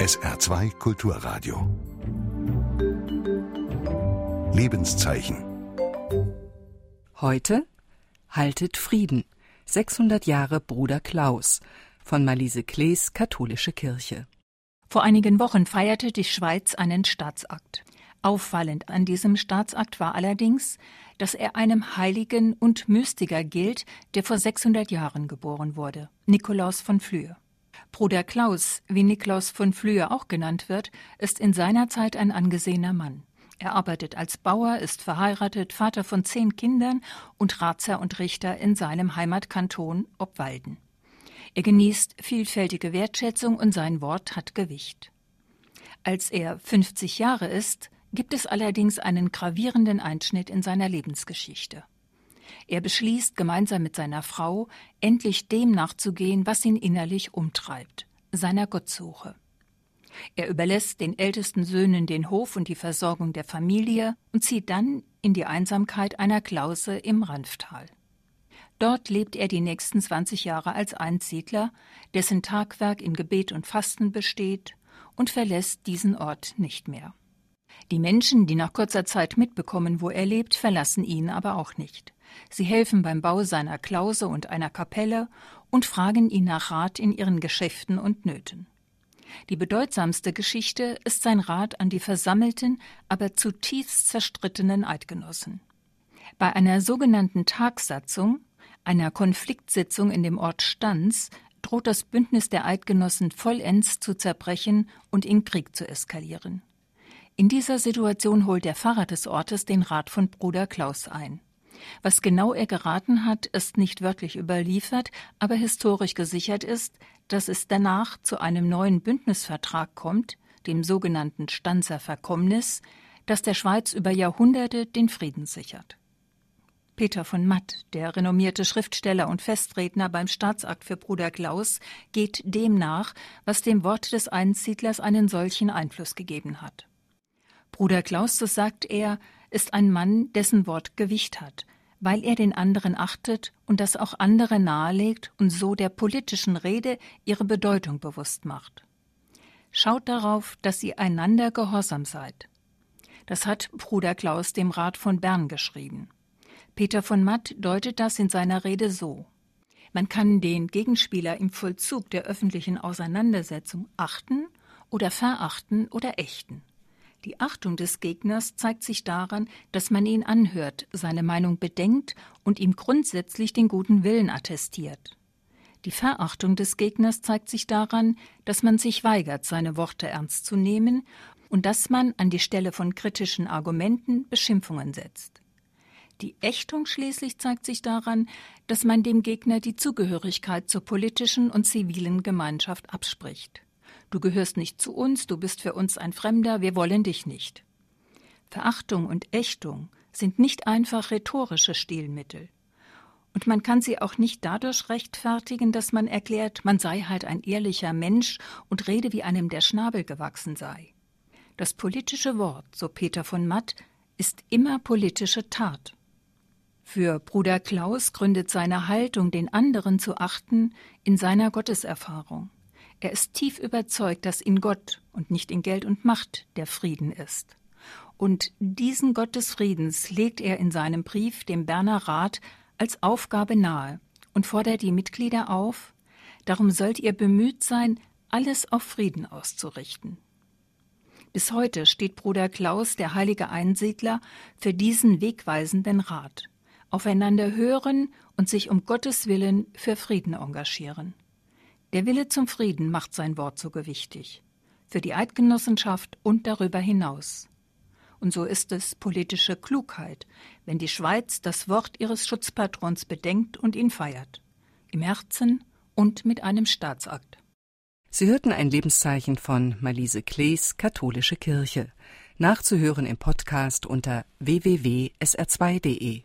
SR2 Kulturradio. Lebenszeichen. Heute Haltet Frieden. 600 Jahre Bruder Klaus von Malise Klees Katholische Kirche. Vor einigen Wochen feierte die Schweiz einen Staatsakt. Auffallend an diesem Staatsakt war allerdings, dass er einem Heiligen und Mystiker gilt, der vor 600 Jahren geboren wurde, Nikolaus von Flühe. Bruder Klaus, wie Niklaus von Flühe auch genannt wird, ist in seiner Zeit ein angesehener Mann. Er arbeitet als Bauer, ist verheiratet, Vater von zehn Kindern und Ratsherr und Richter in seinem Heimatkanton Obwalden. Er genießt vielfältige Wertschätzung und sein Wort hat Gewicht. Als er 50 Jahre ist, gibt es allerdings einen gravierenden Einschnitt in seiner Lebensgeschichte. Er beschließt gemeinsam mit seiner Frau, endlich dem nachzugehen, was ihn innerlich umtreibt, seiner Gottsuche. Er überlässt den ältesten Söhnen den Hof und die Versorgung der Familie und zieht dann in die Einsamkeit einer Klause im Ranftal. Dort lebt er die nächsten 20 Jahre als Einsiedler, dessen Tagwerk in Gebet und Fasten besteht, und verlässt diesen Ort nicht mehr. Die Menschen, die nach kurzer Zeit mitbekommen, wo er lebt, verlassen ihn aber auch nicht. Sie helfen beim Bau seiner Klause und einer Kapelle und fragen ihn nach Rat in ihren Geschäften und Nöten. Die bedeutsamste Geschichte ist sein Rat an die versammelten, aber zutiefst zerstrittenen Eidgenossen. Bei einer sogenannten Tagsatzung, einer Konfliktsitzung in dem Ort Stanz, droht das Bündnis der Eidgenossen vollends zu zerbrechen und in Krieg zu eskalieren. In dieser Situation holt der Pfarrer des Ortes den Rat von Bruder Klaus ein. Was genau er geraten hat, ist nicht wörtlich überliefert, aber historisch gesichert ist, dass es danach zu einem neuen Bündnisvertrag kommt, dem sogenannten Stanzer Verkommnis, das der Schweiz über Jahrhunderte den Frieden sichert. Peter von Matt, der renommierte Schriftsteller und Festredner beim Staatsakt für Bruder Klaus, geht dem nach, was dem Wort des Einsiedlers einen solchen Einfluss gegeben hat. Bruder Klaus, so sagt er, ist ein Mann, dessen Wort Gewicht hat, weil er den anderen achtet und das auch andere nahelegt und so der politischen Rede ihre Bedeutung bewusst macht. Schaut darauf, dass ihr einander gehorsam seid. Das hat Bruder Klaus dem Rat von Bern geschrieben. Peter von Matt deutet das in seiner Rede so. Man kann den Gegenspieler im Vollzug der öffentlichen Auseinandersetzung achten oder verachten oder ächten. Die Achtung des Gegners zeigt sich daran, dass man ihn anhört, seine Meinung bedenkt und ihm grundsätzlich den guten Willen attestiert. Die Verachtung des Gegners zeigt sich daran, dass man sich weigert, seine Worte ernst zu nehmen und dass man an die Stelle von kritischen Argumenten Beschimpfungen setzt. Die Ächtung schließlich zeigt sich daran, dass man dem Gegner die Zugehörigkeit zur politischen und zivilen Gemeinschaft abspricht. Du gehörst nicht zu uns, du bist für uns ein Fremder, wir wollen dich nicht. Verachtung und Ächtung sind nicht einfach rhetorische Stilmittel. Und man kann sie auch nicht dadurch rechtfertigen, dass man erklärt, man sei halt ein ehrlicher Mensch und rede, wie einem der Schnabel gewachsen sei. Das politische Wort, so Peter von Matt, ist immer politische Tat. Für Bruder Klaus gründet seine Haltung, den anderen zu achten, in seiner Gotteserfahrung. Er ist tief überzeugt, dass in Gott und nicht in Geld und Macht der Frieden ist. Und diesen Gott des Friedens legt er in seinem Brief dem Berner Rat als Aufgabe nahe und fordert die Mitglieder auf, darum sollt ihr bemüht sein, alles auf Frieden auszurichten. Bis heute steht Bruder Klaus, der heilige Einsiedler, für diesen wegweisenden Rat. Aufeinander hören und sich um Gottes Willen für Frieden engagieren. Der Wille zum Frieden macht sein Wort so gewichtig. Für die Eidgenossenschaft und darüber hinaus. Und so ist es politische Klugheit, wenn die Schweiz das Wort ihres Schutzpatrons bedenkt und ihn feiert. Im Herzen und mit einem Staatsakt. Sie hörten ein Lebenszeichen von Malise Klees, Katholische Kirche. Nachzuhören im Podcast unter www.sr2.de.